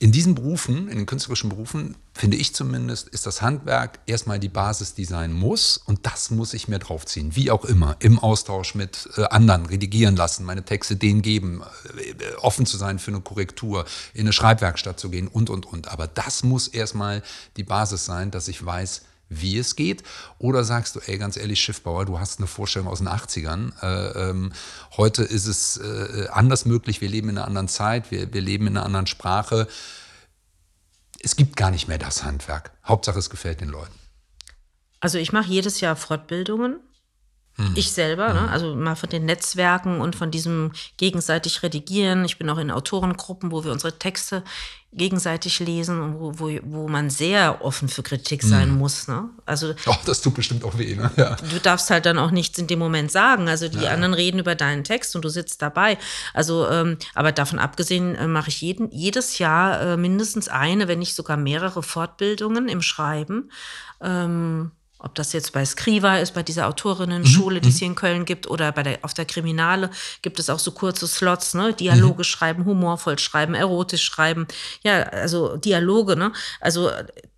in diesen Berufen, in den künstlerischen Berufen, finde ich zumindest, ist das Handwerk erstmal die Basis, die sein muss. Und das muss ich mir draufziehen. Wie auch immer. Im Austausch mit äh, anderen, redigieren lassen, meine Texte denen geben, äh, offen zu sein für eine Korrektur, in eine Schreibwerkstatt zu gehen und, und, und. Aber das muss erstmal die Basis sein, dass ich weiß, wie es geht? Oder sagst du, ey, ganz ehrlich, Schiffbauer, du hast eine Vorstellung aus den 80ern. Äh, ähm, heute ist es äh, anders möglich, wir leben in einer anderen Zeit, wir, wir leben in einer anderen Sprache. Es gibt gar nicht mehr das Handwerk. Hauptsache, es gefällt den Leuten. Also ich mache jedes Jahr Fortbildungen hm. Ich selber, ne? also mal von den Netzwerken und von diesem gegenseitig Redigieren. Ich bin auch in Autorengruppen, wo wir unsere Texte gegenseitig lesen und wo, wo, wo man sehr offen für Kritik sein hm. muss. Ne? Also, oh, das tut bestimmt auch weh. Ne? Ja. Du darfst halt dann auch nichts in dem Moment sagen. Also die ja. anderen reden über deinen Text und du sitzt dabei. Also, ähm, aber davon abgesehen äh, mache ich jeden, jedes Jahr äh, mindestens eine, wenn nicht sogar mehrere Fortbildungen im Schreiben. Ähm, ob das jetzt bei Skriva ist, bei dieser Autorinnen-Schule, mhm. die es hier in Köln gibt, oder bei der, auf der Kriminale gibt es auch so kurze Slots, ne? Dialoge mhm. schreiben, humorvoll schreiben, erotisch schreiben. Ja, also Dialoge, ne? Also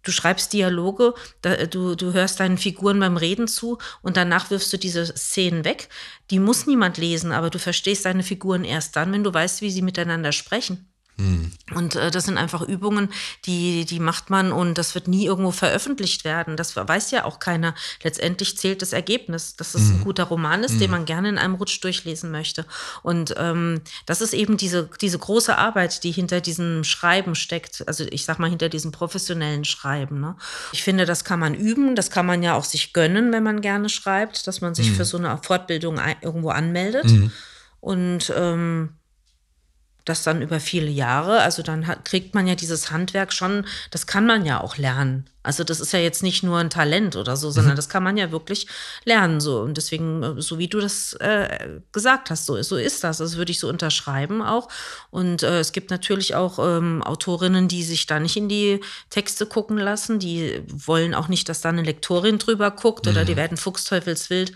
du schreibst Dialoge, da, du, du hörst deinen Figuren beim Reden zu und danach wirfst du diese Szenen weg. Die muss niemand lesen, aber du verstehst deine Figuren erst dann, wenn du weißt, wie sie miteinander sprechen. Hm. Und äh, das sind einfach Übungen, die, die macht man und das wird nie irgendwo veröffentlicht werden. Das weiß ja auch keiner. Letztendlich zählt das Ergebnis, dass es hm. ein guter Roman ist, hm. den man gerne in einem Rutsch durchlesen möchte. Und ähm, das ist eben diese, diese große Arbeit, die hinter diesem Schreiben steckt. Also ich sag mal, hinter diesem professionellen Schreiben. Ne? Ich finde, das kann man üben, das kann man ja auch sich gönnen, wenn man gerne schreibt, dass man sich hm. für so eine Fortbildung irgendwo anmeldet. Hm. Und ähm, das dann über viele Jahre. Also dann hat, kriegt man ja dieses Handwerk schon, das kann man ja auch lernen. Also das ist ja jetzt nicht nur ein Talent oder so, sondern mhm. das kann man ja wirklich lernen. So. Und deswegen, äh, so wie du das äh, gesagt hast, so, so ist das. Das würde ich so unterschreiben auch. Und äh, es gibt natürlich auch ähm, Autorinnen, die sich da nicht in die Texte gucken lassen. Die wollen auch nicht, dass da eine Lektorin drüber guckt mhm. oder die mhm. werden fuchsteufelswild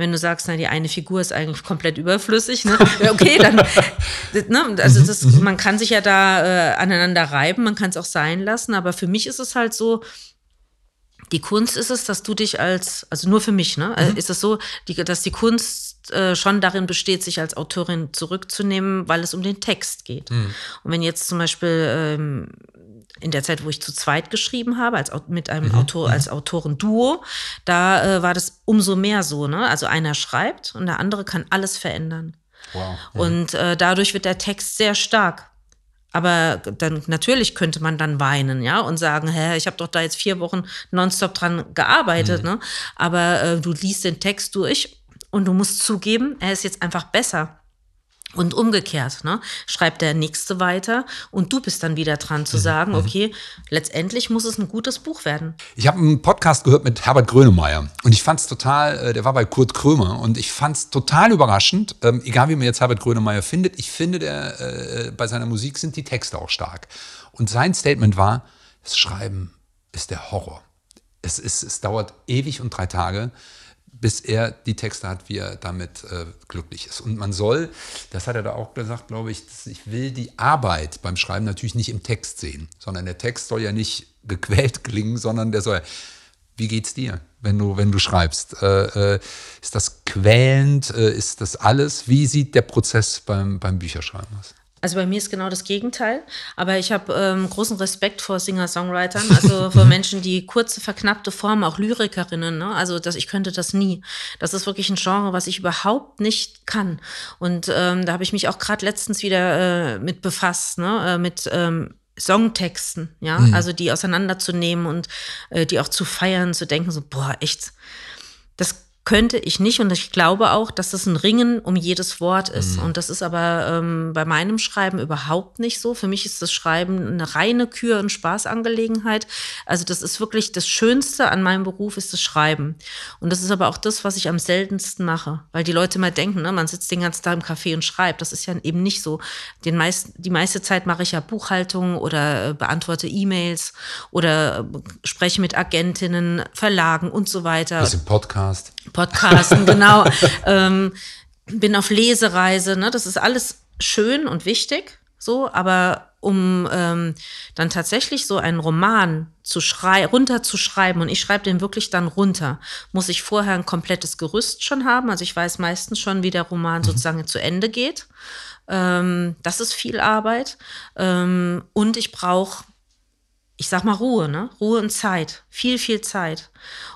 wenn du sagst, na, die eine Figur ist eigentlich komplett überflüssig, ne? okay, dann, *laughs* ne? also mhm, das, mhm. man kann sich ja da äh, aneinander reiben, man kann es auch sein lassen, aber für mich ist es halt so, die Kunst ist es, dass du dich als, also nur für mich, ne, mhm. ist es so, die, dass die Kunst äh, schon darin besteht, sich als Autorin zurückzunehmen, weil es um den Text geht. Mhm. Und wenn jetzt zum Beispiel ähm, in der Zeit, wo ich zu zweit geschrieben habe, als, mit einem mhm. Autor, mhm. als Autorenduo, da äh, war das umso mehr so. Ne? Also einer schreibt und der andere kann alles verändern. Wow. Mhm. Und äh, dadurch wird der Text sehr stark. Aber dann natürlich könnte man dann weinen, ja, und sagen, hä, ich habe doch da jetzt vier Wochen nonstop dran gearbeitet, mhm. ne? Aber äh, du liest den Text durch und du musst zugeben, er ist jetzt einfach besser. Und umgekehrt, ne? schreibt der Nächste weiter und du bist dann wieder dran zu sagen, okay, letztendlich muss es ein gutes Buch werden. Ich habe einen Podcast gehört mit Herbert Grönemeyer und ich fand es total, äh, der war bei Kurt Krömer und ich fand es total überraschend, ähm, egal wie man jetzt Herbert Grönemeyer findet, ich finde, der, äh, bei seiner Musik sind die Texte auch stark. Und sein Statement war, das Schreiben ist der Horror. Es, ist, es dauert ewig und drei Tage bis er die Texte hat, wie er damit äh, glücklich ist. Und man soll, das hat er da auch gesagt, glaube ich, ich will die Arbeit beim Schreiben natürlich nicht im Text sehen, sondern der Text soll ja nicht gequält *laughs* klingen, sondern der soll, wie geht's dir, wenn du, wenn du schreibst? Äh, äh, ist das quälend? Äh, ist das alles? Wie sieht der Prozess beim, beim Bücherschreiben aus? Also bei mir ist genau das Gegenteil. Aber ich habe ähm, großen Respekt vor Singer-Songwritern, also vor *laughs* Menschen, die kurze, verknappte Formen, auch Lyrikerinnen. Ne? Also das, ich könnte das nie. Das ist wirklich ein Genre, was ich überhaupt nicht kann. Und ähm, da habe ich mich auch gerade letztens wieder äh, mit befasst, ne? Äh, mit ähm, Songtexten, ja, mhm. also die auseinanderzunehmen und äh, die auch zu feiern, zu denken, so, boah, echt, das könnte ich nicht. Und ich glaube auch, dass das ein Ringen um jedes Wort ist. Mhm. Und das ist aber ähm, bei meinem Schreiben überhaupt nicht so. Für mich ist das Schreiben eine reine Kür- und Spaßangelegenheit. Also das ist wirklich das Schönste an meinem Beruf ist das Schreiben. Und das ist aber auch das, was ich am seltensten mache. Weil die Leute mal denken, ne, man sitzt den ganzen Tag im Café und schreibt. Das ist ja eben nicht so. Den meist, die meiste Zeit mache ich ja Buchhaltung oder äh, beantworte E-Mails oder äh, spreche mit Agentinnen, Verlagen und so weiter. Das ist ein Podcast. Podcasten, genau. ähm, bin auf Lesereise, ne? Das ist alles schön und wichtig, so, aber um ähm, dann tatsächlich so einen Roman zu schrei runterzuschreiben und ich schreibe den wirklich dann runter, muss ich vorher ein komplettes Gerüst schon haben. Also ich weiß meistens schon, wie der Roman mhm. sozusagen zu Ende geht. Ähm, das ist viel Arbeit. Ähm, und ich brauche ich sag mal Ruhe, ne? Ruhe und Zeit, viel, viel Zeit.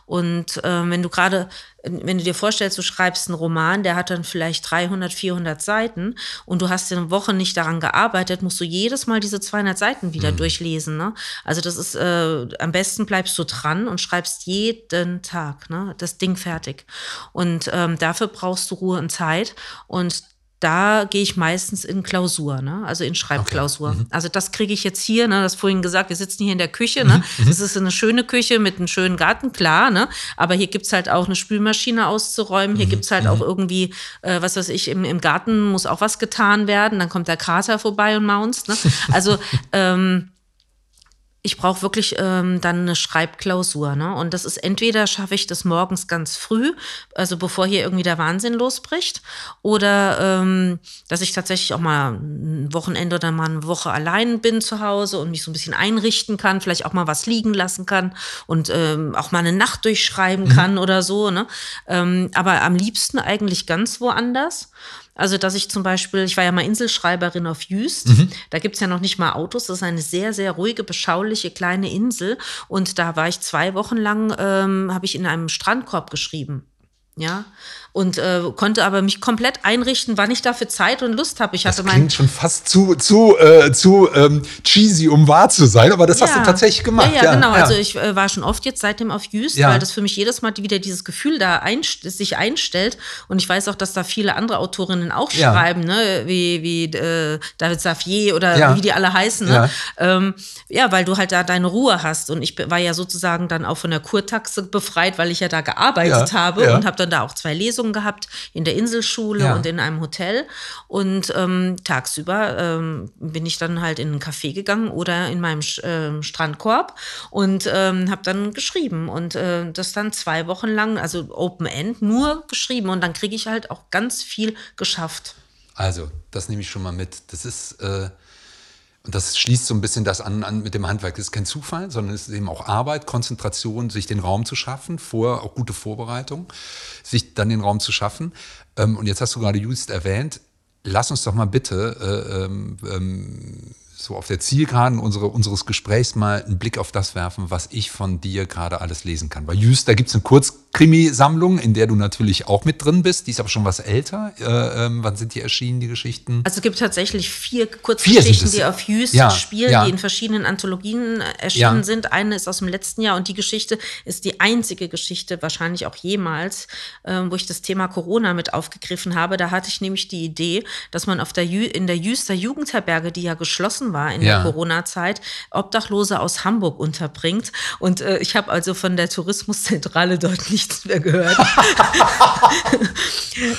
Und äh, wenn du gerade, wenn du dir vorstellst, du schreibst einen Roman, der hat dann vielleicht 300, 400 Seiten und du hast eine Woche nicht daran gearbeitet, musst du jedes Mal diese 200 Seiten wieder mhm. durchlesen. Ne? Also das ist, äh, am besten bleibst du dran und schreibst jeden Tag ne? das Ding fertig. Und ähm, dafür brauchst du Ruhe und Zeit und da gehe ich meistens in Klausur, ne? also in Schreibklausur. Okay. Mhm. Also das kriege ich jetzt hier, ne? das vorhin gesagt, wir sitzen hier in der Küche, ne? Mhm. das ist eine schöne Küche mit einem schönen Garten, klar, ne? aber hier gibt es halt auch eine Spülmaschine auszuräumen, hier mhm. gibt es halt auch mhm. irgendwie, äh, was weiß ich, im, im Garten muss auch was getan werden, dann kommt der Kater vorbei und maunzt. Ne? Also *laughs* ähm, ich brauche wirklich ähm, dann eine Schreibklausur. Ne? Und das ist entweder schaffe ich das morgens ganz früh, also bevor hier irgendwie der Wahnsinn losbricht, oder ähm, dass ich tatsächlich auch mal ein Wochenende oder mal eine Woche allein bin zu Hause und mich so ein bisschen einrichten kann, vielleicht auch mal was liegen lassen kann und ähm, auch mal eine Nacht durchschreiben mhm. kann oder so. Ne? Ähm, aber am liebsten eigentlich ganz woanders. Also, dass ich zum Beispiel, ich war ja mal Inselschreiberin auf Jüst, mhm. da gibt's ja noch nicht mal Autos, das ist eine sehr, sehr ruhige, beschauliche kleine Insel. Und da war ich zwei Wochen lang, ähm, habe ich in einem Strandkorb geschrieben. Ja, und äh, konnte aber mich komplett einrichten, wann ich dafür Zeit und Lust habe. Ich hatte das klingt schon fast zu, zu, äh, zu ähm, cheesy, um wahr zu sein, aber das ja. hast du tatsächlich gemacht. Ja, ja, ja genau. Also ich äh, war schon oft jetzt seitdem auf Jüst, weil das für mich jedes Mal wieder dieses Gefühl da einst sich einstellt. Und ich weiß auch, dass da viele andere Autorinnen auch schreiben, ne? wie, wie äh, David Safier oder wie die alle heißen. Ne? Ähm, ja, weil du halt da deine Ruhe hast. Und ich war ja sozusagen dann auch von der Kurtaxe befreit, weil ich ja da gearbeitet habe und habe dann da auch zwei Lesungen gehabt in der Inselschule ja. und in einem Hotel. Und ähm, tagsüber ähm, bin ich dann halt in ein Café gegangen oder in meinem äh, Strandkorb und ähm, habe dann geschrieben. Und äh, das dann zwei Wochen lang, also Open End, nur geschrieben. Und dann kriege ich halt auch ganz viel geschafft. Also, das nehme ich schon mal mit. Das ist. Äh und das schließt so ein bisschen das an, an mit dem Handwerk. Das ist kein Zufall, sondern es ist eben auch Arbeit, Konzentration, sich den Raum zu schaffen, vorher auch gute Vorbereitung, sich dann den Raum zu schaffen. Ähm, und jetzt hast du gerade Just erwähnt. Lass uns doch mal bitte äh, ähm, ähm, so auf der Zielgeraden unsere, unseres Gesprächs mal einen Blick auf das werfen, was ich von dir gerade alles lesen kann. Bei Just, da gibt es eine kurz Krimi-Sammlung, in der du natürlich auch mit drin bist. Die ist aber schon was älter. Äh, ähm, wann sind die erschienen, die Geschichten? Also es gibt tatsächlich vier Kurzgeschichten, die auf Jüst ja, spielen, ja. die in verschiedenen Anthologien äh, erschienen Ja. sind. Eine ist aus dem letzten Jahr und die Geschichte ist die einzige Geschichte, wahrscheinlich auch jemals, ähm, wo ich das Thema Corona mit aufgegriffen habe. Da hatte ich nämlich die Idee, dass man auf der in der Jüster Jugendherberge, die ja geschlossen war in der Corona-Zeit, Obdachlose aus Hamburg unterbringt. Und äh, ich habe also von der Tourismuszentrale *laughs* dort nichts mehr gehört. *laughs*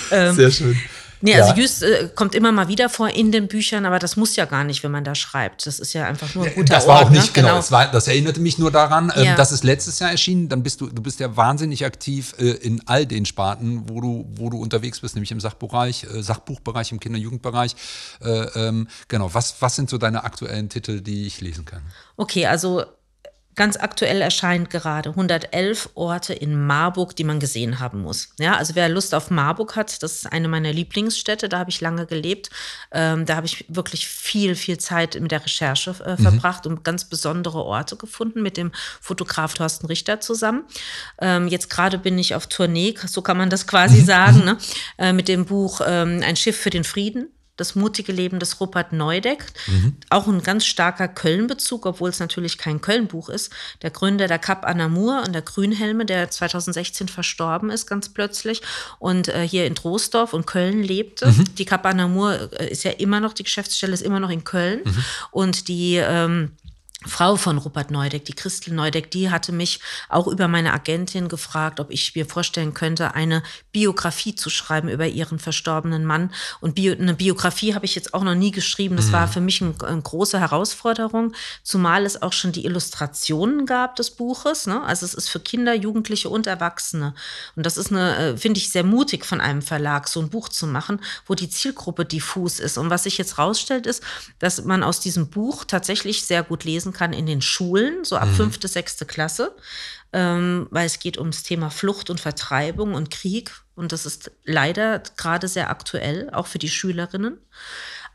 Sehr schön. Nee, Ja. also Jüst äh, kommt immer mal wieder vor in den Büchern, aber das muss ja gar nicht, wenn man da schreibt. Das ist ja einfach nur ein guter das war Ort. auch nicht, ne? genau. Das, war, das erinnerte mich nur daran, ähm, Ja. das ist letztes Jahr erschienen. Dann bist du, du bist ja wahnsinnig aktiv äh, in all den Sparten, wo du, wo du unterwegs bist, nämlich im Sachbereich, äh, Sachbuchbereich, im Kinder-Jugendbereich. Äh, ähm, genau. Was, was sind so deine aktuellen Titel, die ich lesen kann? Okay, also ganz aktuell erscheint gerade 111 Orte in Marburg, die man gesehen haben muss. Ja, also wer Lust auf Marburg hat, das ist eine meiner Lieblingsstädte, da habe ich lange gelebt. Ähm, da habe ich wirklich viel, viel Zeit mit der Recherche äh, verbracht und ganz besondere Orte gefunden mit dem Fotograf Thorsten Richter zusammen. Ähm, jetzt gerade bin ich auf Tournee, so kann man das quasi *laughs* sagen, ne? äh, mit dem Buch ähm, Ein Schiff für den Frieden. Das mutige Leben des Rupert Neudeck. Auch ein ganz starker Köln-Bezug, obwohl es natürlich kein Köln-Buch ist. Der Gründer der Cap Anamur und der Grünhelme, der 2016 verstorben ist, ganz plötzlich. Und äh, hier in Troisdorf und Köln lebte. Die Cap Anamur äh, ist ja immer noch, die Geschäftsstelle ist immer noch in Köln. Und die ähm, Frau von Rupert Neudeck, die Christel Neudeck, die hatte mich auch über meine Agentin gefragt, ob ich mir vorstellen könnte, eine Biografie zu schreiben über ihren verstorbenen Mann. Und Bio, eine Biografie habe ich jetzt auch noch nie geschrieben. Das war für mich ein, eine große Herausforderung, zumal es auch schon die Illustrationen gab des Buches. Ne? Also es ist für Kinder, Jugendliche und Erwachsene. Und das ist eine, äh, finde ich, sehr mutig von einem Verlag, so ein Buch zu machen, wo die Zielgruppe diffus ist. Und was sich jetzt rausstellt, ist, dass man aus diesem Buch tatsächlich sehr gut lesen kann in den Schulen, so ab fünfte, sechste Klasse, ähm, weil es geht ums Thema Flucht und Vertreibung und Krieg. Und das ist leider gerade sehr aktuell, auch für die Schülerinnen.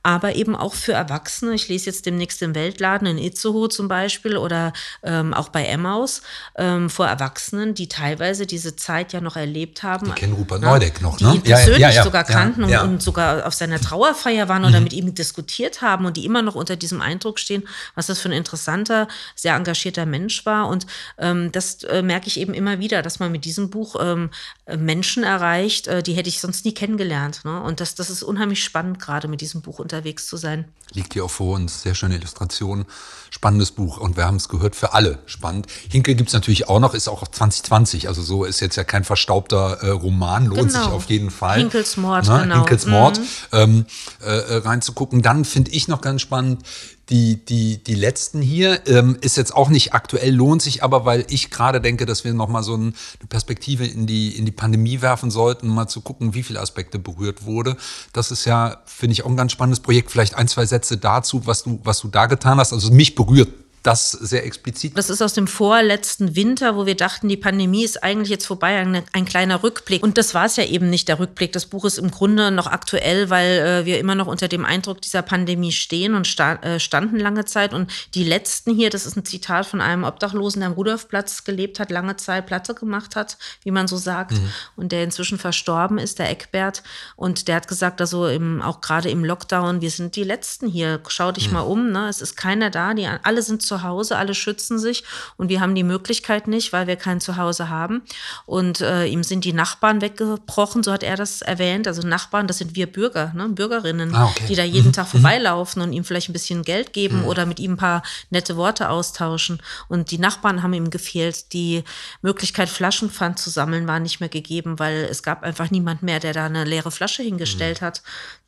Aber eben auch für Erwachsene. Ich lese jetzt demnächst im Weltladen in Itzehoe zum Beispiel oder ähm, auch bei Emmaus ähm, vor Erwachsenen, die teilweise diese Zeit ja noch erlebt haben. Die kennen Rupert Ja, Neudeck noch, die ne? ihn Ja, persönlich ja, sogar kannten. Und, und sogar auf seiner Trauerfeier waren oder mit ihm diskutiert haben und die immer noch unter diesem Eindruck stehen, was das für ein interessanter, sehr engagierter Mensch war. Und ähm, das äh, merke ich eben immer wieder, dass man mit diesem Buch ähm, äh, Menschen erreicht, äh, die hätte ich sonst nie kennengelernt. Ne? Und das, das ist unheimlich spannend, gerade mit diesem Buch unterwegs zu sein. Liegt hier auch vor uns. Sehr schöne Illustration. Spannendes Buch. Und wir haben es gehört, für alle spannend. Hinkel gibt's natürlich auch noch, ist auch 2020. Also so ist jetzt ja kein verstaubter äh, Roman. Lohnt sich Genau. auf jeden Fall. Hinkels Mord, ne? genau. Hinkels Mord ähm, äh, äh, reinzugucken. Dann finde ich noch ganz spannend, die, die, die letzten hier ähm, ist jetzt auch nicht aktuell, lohnt sich aber, weil ich gerade denke, dass wir nochmal so ein, eine Perspektive in die, in die Pandemie werfen sollten, mal zu gucken, wie viele Aspekte berührt wurde. Das ist ja, finde ich, auch ein ganz spannendes Projekt. Vielleicht ein, zwei Sätze dazu, was du, was du da getan hast. Also mich berührt das sehr explizit. Das ist aus dem vorletzten Winter, wo wir dachten, die Pandemie ist eigentlich jetzt vorbei, ein, ein kleiner Rückblick. Und das war es ja eben nicht, der Rückblick. Das Buch ist im Grunde noch aktuell, weil äh, wir immer noch unter dem Eindruck dieser Pandemie stehen und sta äh, standen lange Zeit. Und die letzten hier, das ist ein Zitat von einem Obdachlosen, der am Rudolfplatz gelebt hat, lange Zeit Platte gemacht hat, wie man so sagt, und der inzwischen verstorben ist, der Eckbert. Und der hat gesagt, also im, auch gerade im Lockdown, wir sind die Letzten hier. Schau dich mal um, ne? es ist keiner da, die alle sind zu Hause, alle schützen sich und wir haben die Möglichkeit nicht, weil wir kein Zuhause haben. Und äh, ihm sind die Nachbarn weggebrochen, so hat er das erwähnt. Also Nachbarn, das sind wir Bürger, ne? Bürgerinnen, Ah, okay. die da jeden Tag vorbeilaufen und ihm vielleicht ein bisschen Geld geben oder mit ihm ein paar nette Worte austauschen. Und die Nachbarn haben ihm gefehlt. Die Möglichkeit, Flaschenpfand zu sammeln, war nicht mehr gegeben, weil es gab einfach niemand mehr, der da eine leere Flasche hingestellt hat.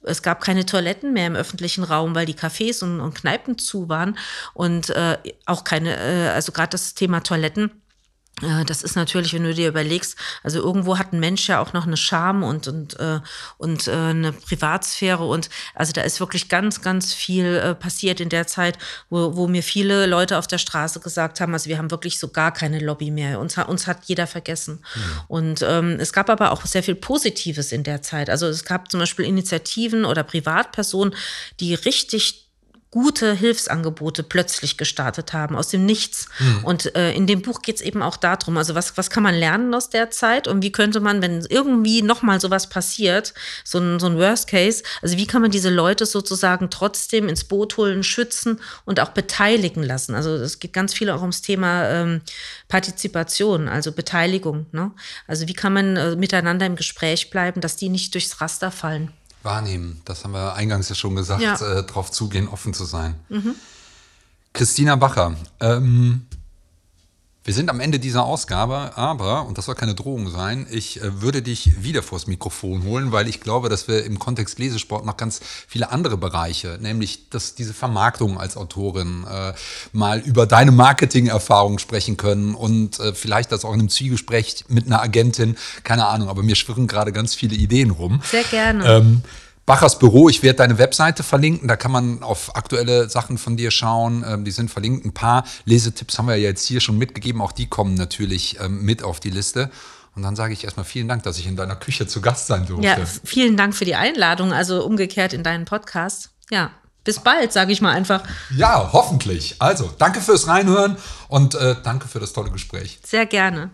Es gab keine Toiletten mehr im öffentlichen Raum, weil die Cafés und, und Kneipen zu waren und äh, auch keine, äh, also gerade das Thema Toiletten. Äh, Das ist natürlich, wenn du dir überlegst, also irgendwo hat ein Mensch ja auch noch eine Scham und, und, äh, und äh, eine Privatsphäre und also da ist wirklich ganz, ganz viel äh, passiert in der Zeit, wo, wo mir viele Leute auf der Straße gesagt haben, also wir haben wirklich so gar keine Lobby mehr. Uns, uns hat jeder vergessen. Und ähm, es gab aber auch sehr viel Positives in der Zeit. Also es gab zum Beispiel Initiativen oder Privatpersonen, die richtig gute Hilfsangebote plötzlich gestartet haben, aus dem Nichts. Mhm. Und äh, in dem Buch geht es eben auch darum, also was, was kann man lernen aus der Zeit und wie könnte man, wenn irgendwie nochmal sowas passiert, so ein, so ein Worst Case, also wie kann man diese Leute sozusagen trotzdem ins Boot holen, schützen und auch beteiligen lassen. Also es geht ganz viel auch ums Thema ähm, Partizipation, also Beteiligung. Ne? Also wie kann man äh, miteinander im Gespräch bleiben, dass die nicht durchs Raster fallen. Wahrnehmen, das haben wir eingangs ja schon gesagt, ja. äh, drauf zugehen, offen zu sein. Mhm. Christina Bacher, ähm, wir sind am Ende dieser Ausgabe, aber, und das soll keine Drohung sein, ich äh, würde dich wieder vors Mikrofon holen, weil ich glaube, dass wir im Kontext Lesesport noch ganz viele andere Bereiche, nämlich dass diese Vermarktung als Autorin, äh, mal über deine Marketing-Erfahrung sprechen können und äh, vielleicht das auch in einem Zwiegespräch mit einer Agentin, keine Ahnung, aber mir schwirren gerade ganz viele Ideen rum. Sehr gerne. Ähm, Bachers Büro, ich werde deine Webseite verlinken, da kann man auf aktuelle Sachen von dir schauen, ähm, die sind verlinkt. Ein paar Lesetipps haben wir ja jetzt hier schon mitgegeben, auch die kommen natürlich ähm, mit auf die Liste. Und dann sage ich erstmal vielen Dank, dass ich in deiner Küche zu Gast sein durfte. Ja, vielen Dank für die Einladung, also umgekehrt in deinen Podcast. Ja, bis bald, sage ich mal einfach. Ja, hoffentlich. Also, danke fürs Reinhören und äh, danke für das tolle Gespräch. Sehr gerne.